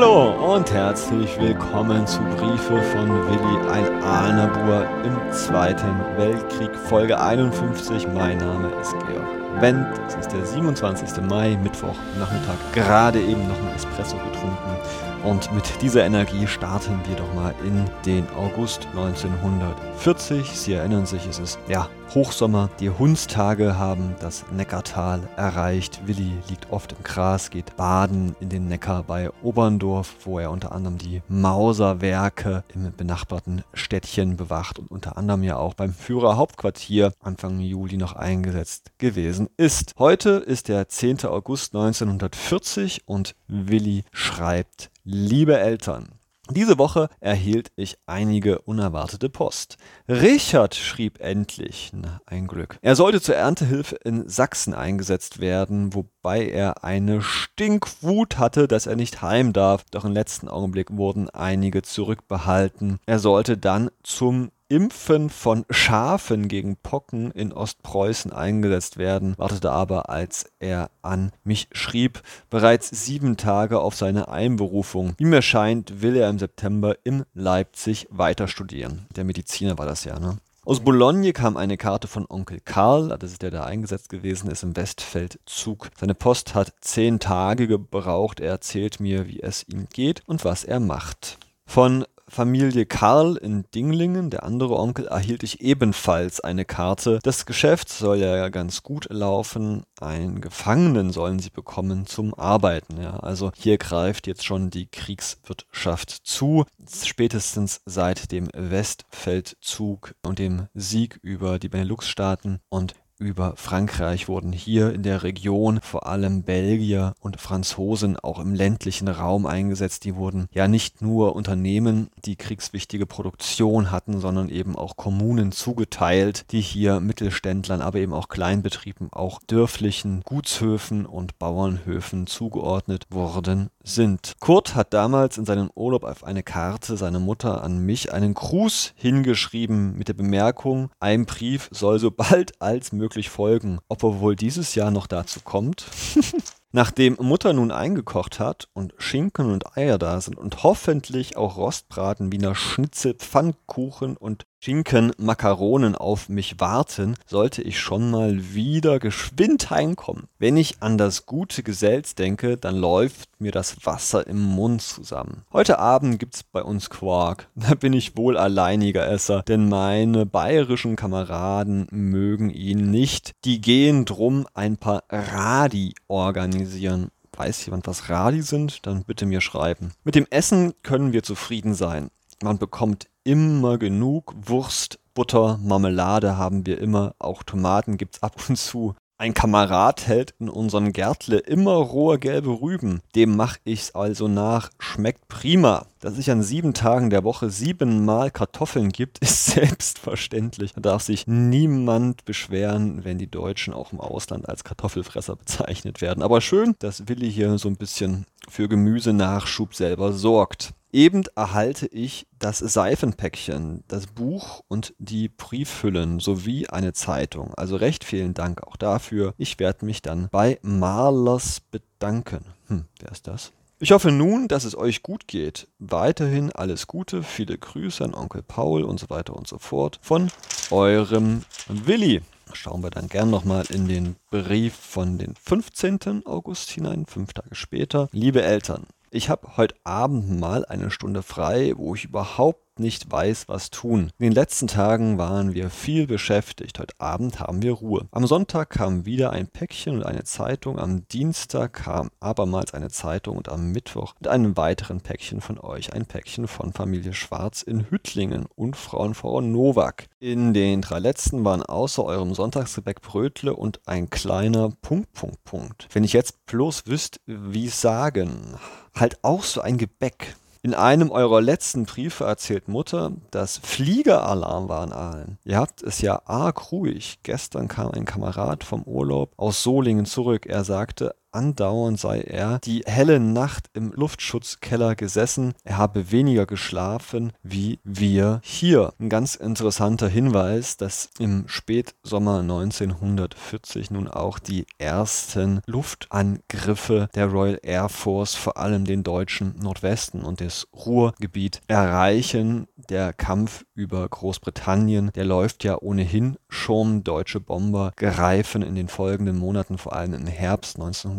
Hallo und herzlich willkommen zu Briefe von Willi, ein Ahnabur im Zweiten Weltkrieg, Folge 51. Mein Name ist Georg Wendt. Es ist der 27. Mai, Mittwoch, Nachmittag. Gerade eben noch ein Espresso getrunken. Und mit dieser Energie starten wir doch mal in den August 1940. Sie erinnern sich, es ist ja Hochsommer. Die Hundstage haben das Neckartal erreicht. Willi liegt oft im Gras, geht baden in den Neckar bei Oberndorf, wo er unter anderem die Mauserwerke im benachbarten Städtchen bewacht und unter anderem ja auch beim Führerhauptquartier Anfang Juli noch eingesetzt gewesen ist. Heute ist der 10. August 1940 und Willi schreibt Liebe Eltern, diese Woche erhielt ich einige unerwartete Post. Richard schrieb endlich, na, ein Glück. Er sollte zur Erntehilfe in Sachsen eingesetzt werden, wobei er eine Stinkwut hatte, dass er nicht heim darf. Doch im letzten Augenblick wurden einige zurückbehalten. Er sollte dann zum Impfen von Schafen gegen Pocken in Ostpreußen eingesetzt werden, wartete aber, als er an mich schrieb, bereits sieben Tage auf seine Einberufung. Wie mir scheint, will er im September in Leipzig weiter studieren. Der Mediziner war das ja, ne? Aus Boulogne kam eine Karte von Onkel Karl, das ist der, der eingesetzt gewesen ist im Westfeldzug. Seine Post hat zehn Tage gebraucht. Er erzählt mir, wie es ihm geht und was er macht. Von Familie Karl in Dinglingen, der andere Onkel, erhielt ich ebenfalls eine Karte. Das Geschäft soll ja ganz gut laufen. Einen Gefangenen sollen sie bekommen zum Arbeiten. Ja. Also hier greift jetzt schon die Kriegswirtschaft zu. Spätestens seit dem Westfeldzug und dem Sieg über die Benelux-Staaten und über Frankreich wurden hier in der Region vor allem Belgier und Franzosen auch im ländlichen Raum eingesetzt. Die wurden ja nicht nur Unternehmen, die kriegswichtige Produktion hatten, sondern eben auch Kommunen zugeteilt, die hier Mittelständlern, aber eben auch Kleinbetrieben, auch dörflichen Gutshöfen und Bauernhöfen zugeordnet worden sind. Kurt hat damals in seinem Urlaub auf eine Karte seiner Mutter an mich einen Gruß hingeschrieben mit der Bemerkung, ein Brief soll so bald als möglich folgen. Ob er wohl dieses Jahr noch dazu kommt? Nachdem Mutter nun eingekocht hat und Schinken und Eier da sind und hoffentlich auch Rostbraten, Wiener Schnitzel, Pfannkuchen und Schinken, Makaronen auf mich warten, sollte ich schon mal wieder geschwind heimkommen. Wenn ich an das gute Gesells denke, dann läuft mir das Wasser im Mund zusammen. Heute Abend gibt's bei uns Quark. Da bin ich wohl alleiniger Esser, denn meine bayerischen Kameraden mögen ihn nicht. Die gehen drum ein paar Radi organisieren. Weiß jemand, was Radi sind? Dann bitte mir schreiben. Mit dem Essen können wir zufrieden sein. Man bekommt immer genug Wurst, Butter, Marmelade haben wir immer, auch Tomaten gibt's ab und zu. Ein Kamerad hält in unserem Gärtle immer rohe gelbe Rüben. Dem mach ich's also nach. Schmeckt prima. Dass sich an sieben Tagen der Woche siebenmal Kartoffeln gibt, ist selbstverständlich. Da darf sich niemand beschweren, wenn die Deutschen auch im Ausland als Kartoffelfresser bezeichnet werden. Aber schön, dass Willi hier so ein bisschen für Gemüsenachschub selber sorgt. Eben erhalte ich das Seifenpäckchen, das Buch und die Briefhüllen sowie eine Zeitung. Also recht vielen Dank auch dafür. Ich werde mich dann bei Malers bedanken. Hm, wer ist das? Ich hoffe nun, dass es euch gut geht. Weiterhin alles Gute, viele Grüße an Onkel Paul und so weiter und so fort. Von eurem Willi. Schauen wir dann gern nochmal in den Brief von den 15. August hinein, fünf Tage später. Liebe Eltern, ich habe heute Abend mal eine Stunde frei, wo ich überhaupt nicht weiß, was tun. In den letzten Tagen waren wir viel beschäftigt. Heute Abend haben wir Ruhe. Am Sonntag kam wieder ein Päckchen und eine Zeitung. Am Dienstag kam abermals eine Zeitung und am Mittwoch mit einem weiteren Päckchen von euch. Ein Päckchen von Familie Schwarz in Hüttlingen und Frauenfrau Nowak. In den drei letzten waren außer eurem Sonntagsgebäck Brötle und ein kleiner Punkt, Punkt, Punkt. Wenn ich jetzt bloß wüsste, wie sagen, halt auch so ein Gebäck. In einem eurer letzten Briefe erzählt Mutter, dass Fliegeralarm war in Aalen. Ihr habt es ja arg ruhig. Gestern kam ein Kamerad vom Urlaub aus Solingen zurück. Er sagte, andauernd sei er die helle Nacht im Luftschutzkeller gesessen, er habe weniger geschlafen wie wir hier. Ein ganz interessanter Hinweis, dass im Spätsommer 1940 nun auch die ersten Luftangriffe der Royal Air Force vor allem den deutschen Nordwesten und das Ruhrgebiet erreichen. Der Kampf über Großbritannien, der läuft ja ohnehin schon. Deutsche Bomber greifen in den folgenden Monaten, vor allem im Herbst 1940,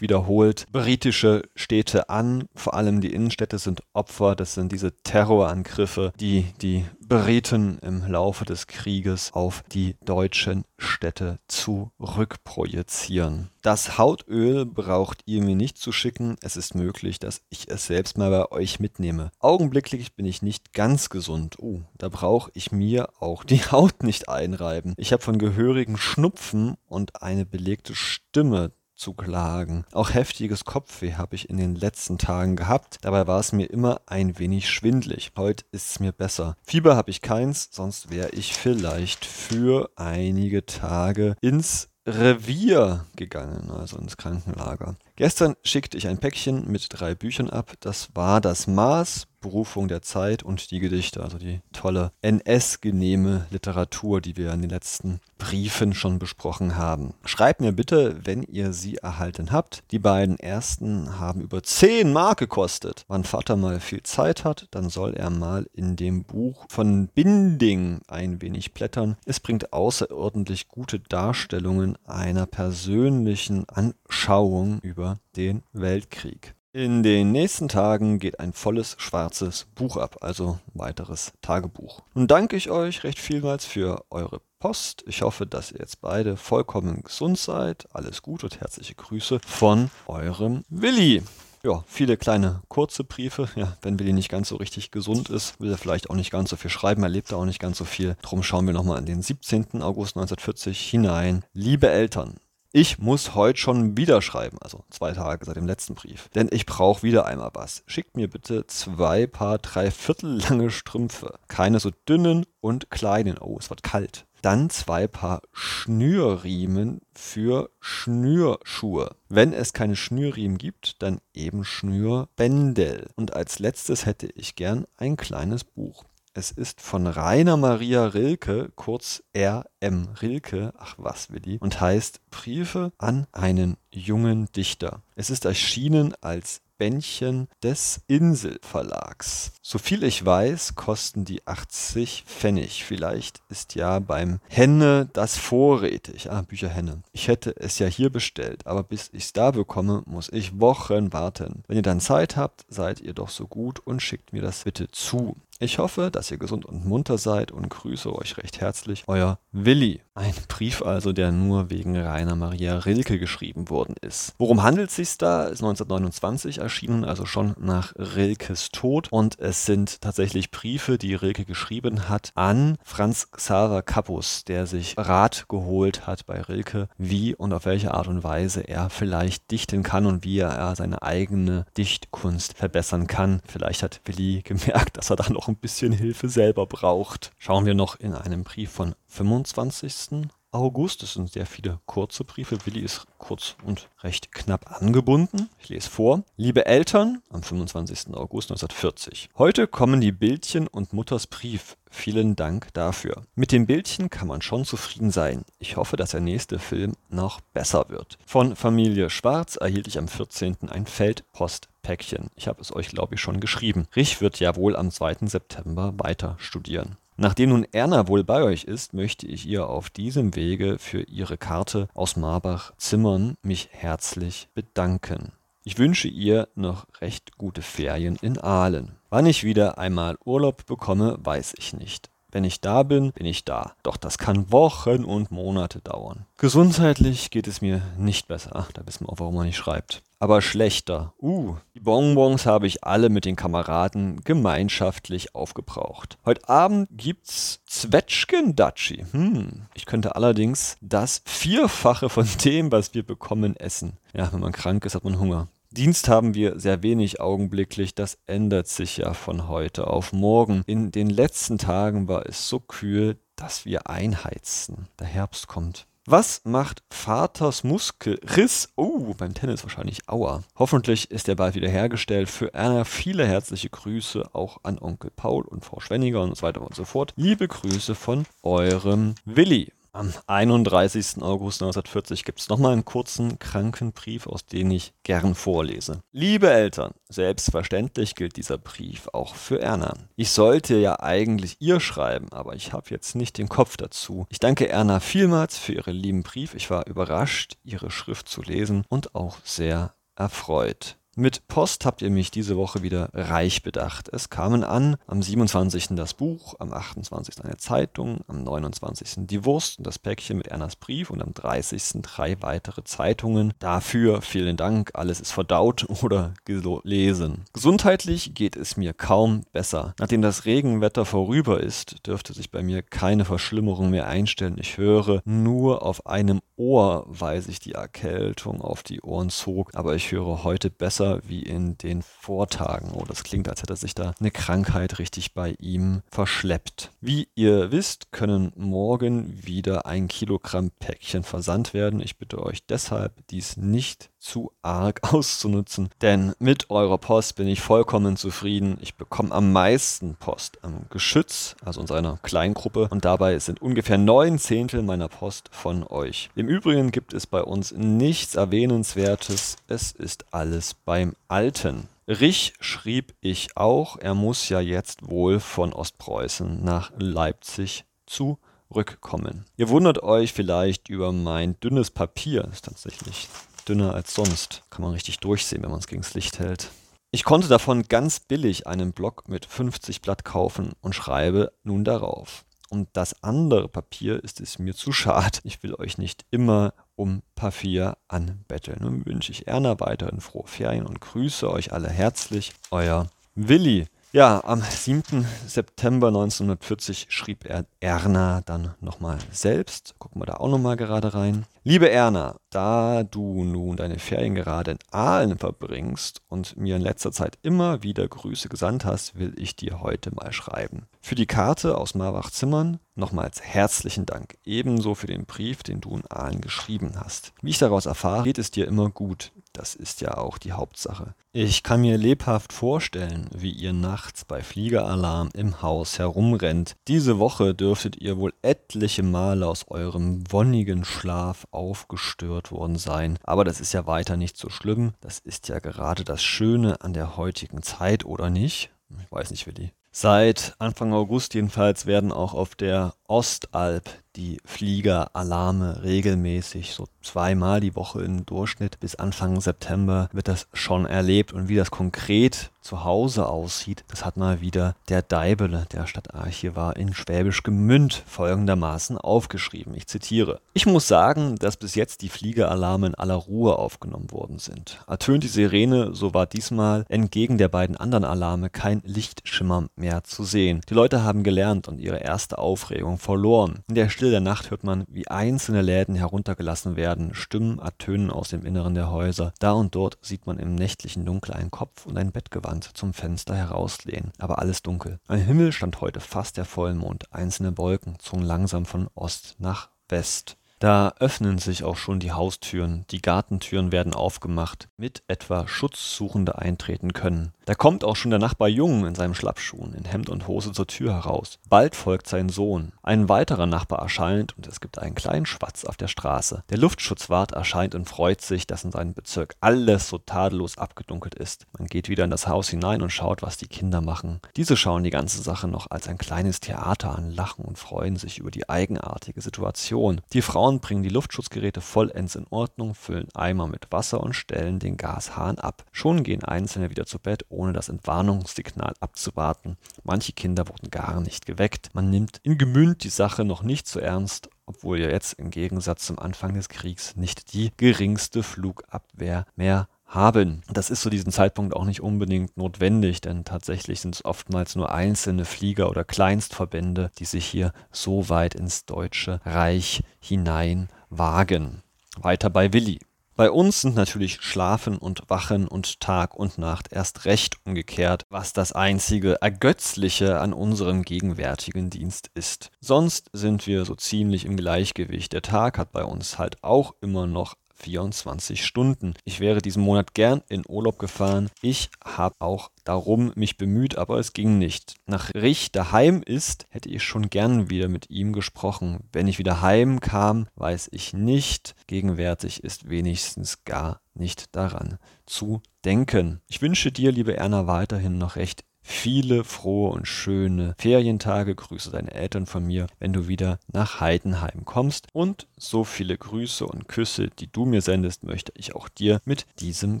wiederholt britische Städte an. Vor allem die Innenstädte sind Opfer. Das sind diese Terrorangriffe, die die Briten im Laufe des Krieges auf die deutschen Städte zurückprojizieren. Das Hautöl braucht ihr mir nicht zu schicken. Es ist möglich, dass ich es selbst mal bei euch mitnehme. Augenblicklich bin ich nicht ganz gesund. Oh, da brauche ich mir auch die Haut nicht einreiben. Ich habe von gehörigen Schnupfen und eine belegte Stimme zu klagen. Auch heftiges Kopfweh habe ich in den letzten Tagen gehabt. Dabei war es mir immer ein wenig schwindlig. Heute ist es mir besser. Fieber habe ich keins, sonst wäre ich vielleicht für einige Tage ins Revier gegangen, also ins Krankenlager. Gestern schickte ich ein Päckchen mit drei Büchern ab. Das war das Maß, Berufung der Zeit und die Gedichte, also die tolle NS-genehme Literatur, die wir in den letzten Briefen schon besprochen haben. Schreibt mir bitte, wenn ihr sie erhalten habt. Die beiden ersten haben über 10 Mark gekostet. Wann Vater mal viel Zeit hat, dann soll er mal in dem Buch von Binding ein wenig blättern. Es bringt außerordentlich gute Darstellungen einer persönlichen Anschauung über den Weltkrieg. In den nächsten Tagen geht ein volles schwarzes Buch ab, also weiteres Tagebuch. Nun danke ich euch recht vielmals für eure Post. Ich hoffe, dass ihr jetzt beide vollkommen gesund seid. Alles Gute und herzliche Grüße von eurem Willi. Ja, viele kleine kurze Briefe. Ja, wenn Willi nicht ganz so richtig gesund ist, will er vielleicht auch nicht ganz so viel schreiben, er lebt auch nicht ganz so viel. Drum schauen wir nochmal in den 17. August 1940 hinein. Liebe Eltern, ich muss heute schon wieder schreiben, also zwei Tage seit dem letzten Brief. Denn ich brauche wieder einmal was. Schickt mir bitte zwei Paar dreiviertel lange Strümpfe. Keine so dünnen und kleinen. Oh, es wird kalt. Dann zwei Paar Schnürriemen für Schnürschuhe. Wenn es keine Schnürriemen gibt, dann eben Schnürbändel. Und als letztes hätte ich gern ein kleines Buch. Es ist von Rainer Maria Rilke, kurz R.M. Rilke, ach was, Willi, und heißt Briefe an einen jungen Dichter. Es ist erschienen als Bändchen des Inselverlags. Soviel ich weiß, kosten die 80 Pfennig. Vielleicht ist ja beim Henne das vorrätig. Ah, Bücher Henne. Ich hätte es ja hier bestellt, aber bis ich es da bekomme, muss ich Wochen warten. Wenn ihr dann Zeit habt, seid ihr doch so gut und schickt mir das bitte zu. Ich hoffe, dass ihr gesund und munter seid und grüße euch recht herzlich. Euer Willi. Ein Brief also, der nur wegen Rainer Maria Rilke geschrieben worden ist. Worum handelt es sich da? Ist 1929 erschienen, also schon nach Rilkes Tod. Und es sind tatsächlich Briefe, die Rilke geschrieben hat an Franz Xaver Kappus, der sich Rat geholt hat bei Rilke, wie und auf welche Art und Weise er vielleicht dichten kann und wie er seine eigene Dichtkunst verbessern kann. Vielleicht hat Willi gemerkt, dass er da noch ein bisschen Hilfe selber braucht. Schauen wir noch in einem Brief von 25. August. Das sind sehr viele kurze Briefe. Willi ist kurz und recht knapp angebunden. Ich lese vor. Liebe Eltern, am 25. August 1940. Heute kommen die Bildchen und Mutters Brief. Vielen Dank dafür. Mit dem Bildchen kann man schon zufrieden sein. Ich hoffe, dass der nächste Film noch besser wird. Von Familie Schwarz erhielt ich am 14. ein Feldpostpäckchen. Ich habe es euch, glaube ich, schon geschrieben. Rich wird ja wohl am 2. September weiter studieren. Nachdem nun Erna wohl bei euch ist, möchte ich ihr auf diesem Wege für ihre Karte aus Marbach-Zimmern mich herzlich bedanken. Ich wünsche ihr noch recht gute Ferien in Aalen. Wann ich wieder einmal Urlaub bekomme, weiß ich nicht. Wenn ich da bin, bin ich da. Doch das kann Wochen und Monate dauern. Gesundheitlich geht es mir nicht besser. Ach, da wissen wir auch, warum man nicht schreibt. Aber schlechter. Uh, die Bonbons habe ich alle mit den Kameraden gemeinschaftlich aufgebraucht. Heute Abend gibt's Zwetschgendatschi. Hm, ich könnte allerdings das Vierfache von dem, was wir bekommen, essen. Ja, wenn man krank ist, hat man Hunger. Dienst haben wir sehr wenig augenblicklich, das ändert sich ja von heute auf morgen. In den letzten Tagen war es so kühl, dass wir einheizten. Der Herbst kommt. Was macht Vaters Muskelriss? Oh, beim Tennis wahrscheinlich Aua. Hoffentlich ist er bald wieder hergestellt. Für Erna viele herzliche Grüße auch an Onkel Paul und Frau Schwenniger und so weiter und so fort. Liebe Grüße von eurem Willi. Am 31. August 1940 gibt es nochmal einen kurzen Krankenbrief, aus dem ich gern vorlese. Liebe Eltern, selbstverständlich gilt dieser Brief auch für Erna. Ich sollte ja eigentlich ihr schreiben, aber ich habe jetzt nicht den Kopf dazu. Ich danke Erna vielmals für ihren lieben Brief. Ich war überrascht, ihre Schrift zu lesen und auch sehr erfreut. Mit Post habt ihr mich diese Woche wieder reich bedacht. Es kamen an am 27. das Buch, am 28. eine Zeitung, am 29. die Wurst und das Päckchen mit Ernas Brief und am 30. drei weitere Zeitungen. Dafür vielen Dank, alles ist verdaut oder gelesen. Gesundheitlich geht es mir kaum besser. Nachdem das Regenwetter vorüber ist, dürfte sich bei mir keine Verschlimmerung mehr einstellen. Ich höre nur auf einem Ohr, weil sich die Erkältung auf die Ohren zog, aber ich höre heute besser wie in den Vortagen. Oh, das klingt, als hätte sich da eine Krankheit richtig bei ihm verschleppt. Wie ihr wisst, können morgen wieder ein Kilogramm Päckchen versandt werden. Ich bitte euch deshalb, dies nicht zu arg auszunutzen, denn mit eurer Post bin ich vollkommen zufrieden. Ich bekomme am meisten Post am Geschütz, also in einer Kleingruppe, und dabei sind ungefähr neun Zehntel meiner Post von euch. Im Übrigen gibt es bei uns nichts Erwähnenswertes. Es ist alles beim Alten. Rich schrieb ich auch, er muss ja jetzt wohl von Ostpreußen nach Leipzig zurückkommen. Ihr wundert euch vielleicht über mein dünnes Papier, das ist tatsächlich dünner als sonst. Kann man richtig durchsehen, wenn man es gegen das Licht hält. Ich konnte davon ganz billig einen Block mit 50 Blatt kaufen und schreibe nun darauf. Und das andere Papier ist es mir zu schad. Ich will euch nicht immer um Papier anbetteln. Nun wünsche ich Erna weiterhin frohe Ferien und grüße euch alle herzlich. Euer Willi. Ja, am 7. September 1940 schrieb er Erna dann nochmal selbst. Gucken wir da auch nochmal gerade rein. Liebe Erna, da du nun deine Ferien gerade in Aalen verbringst und mir in letzter Zeit immer wieder Grüße gesandt hast, will ich dir heute mal schreiben. Für die Karte aus Marwach-Zimmern nochmals herzlichen Dank. Ebenso für den Brief, den du in Aalen geschrieben hast. Wie ich daraus erfahre, geht es dir immer gut. Das ist ja auch die Hauptsache. Ich kann mir lebhaft vorstellen, wie ihr nachts bei Fliegeralarm im Haus herumrennt. Diese Woche dürftet ihr wohl etliche Male aus eurem wonnigen Schlaf aufgestört worden sein. Aber das ist ja weiter nicht so schlimm. Das ist ja gerade das Schöne an der heutigen Zeit, oder nicht? Ich weiß nicht, Willi. Seit Anfang August jedenfalls werden auch auf der Ostalb die Fliegeralarme regelmäßig, so zweimal die Woche im Durchschnitt. Bis Anfang September wird das schon erlebt. Und wie das konkret zu Hause aussieht, das hat mal wieder der Deibele, der Stadtarchivar in Schwäbisch Gemünd, folgendermaßen aufgeschrieben. Ich zitiere. Ich muss sagen, dass bis jetzt die Fliegeralarme in aller Ruhe aufgenommen worden sind. Ertönt die Sirene, so war diesmal entgegen der beiden anderen Alarme kein Lichtschimmer mehr zu sehen. Die Leute haben gelernt und ihre erste Aufregung verloren. In der Stille der Nacht hört man, wie einzelne Läden heruntergelassen werden, Stimmen ertönen aus dem Inneren der Häuser. Da und dort sieht man im nächtlichen Dunkel einen Kopf und ein Bettgewand zum Fenster herauslehnen, aber alles dunkel. Am Himmel stand heute fast der Vollmond, einzelne Wolken zogen langsam von Ost nach West. Da öffnen sich auch schon die Haustüren, die Gartentüren werden aufgemacht, mit etwa Schutzsuchende eintreten können. Da kommt auch schon der Nachbar Jung in seinen Schlappschuhen, in Hemd und Hose zur Tür heraus. Bald folgt sein Sohn. Ein weiterer Nachbar erscheint und es gibt einen kleinen Schwatz auf der Straße. Der Luftschutzwart erscheint und freut sich, dass in seinem Bezirk alles so tadellos abgedunkelt ist. Man geht wieder in das Haus hinein und schaut, was die Kinder machen. Diese schauen die ganze Sache noch als ein kleines Theater an, lachen und freuen sich über die eigenartige Situation. Die Frauen bringen die Luftschutzgeräte vollends in Ordnung, füllen Eimer mit Wasser und stellen den Gashahn ab. Schon gehen Einzelne wieder zu Bett ohne das Entwarnungssignal abzuwarten. Manche Kinder wurden gar nicht geweckt. Man nimmt in Gemünd die Sache noch nicht so ernst, obwohl ja jetzt im Gegensatz zum Anfang des Kriegs nicht die geringste Flugabwehr mehr haben. Das ist zu diesem Zeitpunkt auch nicht unbedingt notwendig, denn tatsächlich sind es oftmals nur einzelne Flieger oder Kleinstverbände, die sich hier so weit ins Deutsche Reich hinein wagen. Weiter bei Willi. Bei uns sind natürlich Schlafen und Wachen und Tag und Nacht erst recht umgekehrt, was das einzige Ergötzliche an unserem gegenwärtigen Dienst ist. Sonst sind wir so ziemlich im Gleichgewicht. Der Tag hat bei uns halt auch immer noch 24 Stunden. Ich wäre diesen Monat gern in Urlaub gefahren. Ich habe auch darum mich bemüht, aber es ging nicht. Nach Rich daheim ist, hätte ich schon gern wieder mit ihm gesprochen. Wenn ich wieder heim kam, weiß ich nicht. Gegenwärtig ist wenigstens gar nicht daran zu denken. Ich wünsche dir, liebe Erna, weiterhin noch recht viele frohe und schöne Ferientage. Grüße deine Eltern von mir, wenn du wieder nach Heidenheim kommst. Und so viele Grüße und Küsse, die du mir sendest, möchte ich auch dir mit diesem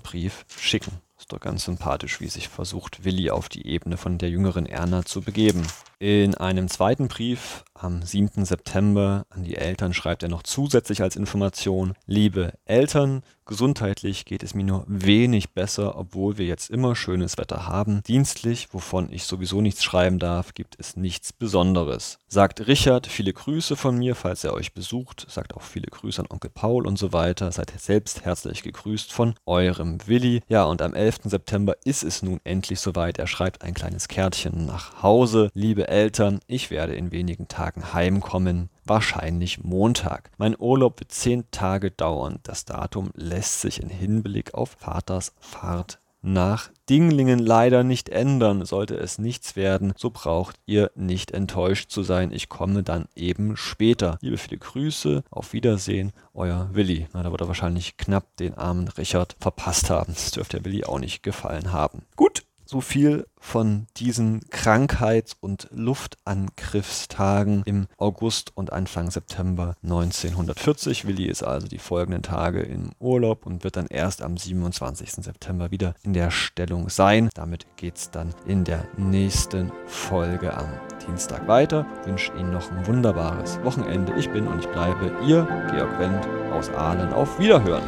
Brief schicken. Ist doch ganz sympathisch, wie sich versucht, Willi auf die Ebene von der jüngeren Erna zu begeben. In einem zweiten Brief am 7. September an die Eltern schreibt er noch zusätzlich als Information, liebe Eltern, gesundheitlich geht es mir nur wenig besser, obwohl wir jetzt immer schönes Wetter haben. Dienstlich, wovon ich sowieso nichts schreiben darf, gibt es nichts Besonderes. Sagt Richard, viele Grüße von mir, falls er euch besucht. Sagt auch viele Grüße an Onkel Paul und so weiter. Seid selbst herzlich gegrüßt von eurem Willi. Ja, und am 11. September ist es nun endlich soweit. Er schreibt ein kleines Kärtchen nach Hause. Liebe Eltern, ich werde in wenigen Tagen heimkommen, wahrscheinlich Montag. Mein Urlaub wird zehn Tage dauern. Das Datum lässt sich in Hinblick auf Vaters Fahrt nach Dinglingen leider nicht ändern. Sollte es nichts werden, so braucht ihr nicht enttäuscht zu sein. Ich komme dann eben später. Liebe viele Grüße, auf Wiedersehen, euer Willi. Na, da wird er wahrscheinlich knapp den armen Richard verpasst haben. Das dürfte der Willi auch nicht gefallen haben. Gut, so viel von diesen Krankheits- und Luftangriffstagen im August und Anfang September 1940. Willi ist also die folgenden Tage im Urlaub und wird dann erst am 27. September wieder in der Stellung sein. Damit geht es dann in der nächsten Folge am Dienstag weiter. Ich wünsche Ihnen noch ein wunderbares Wochenende. Ich bin und ich bleibe Ihr Georg Wendt aus Aalen. Auf Wiederhören!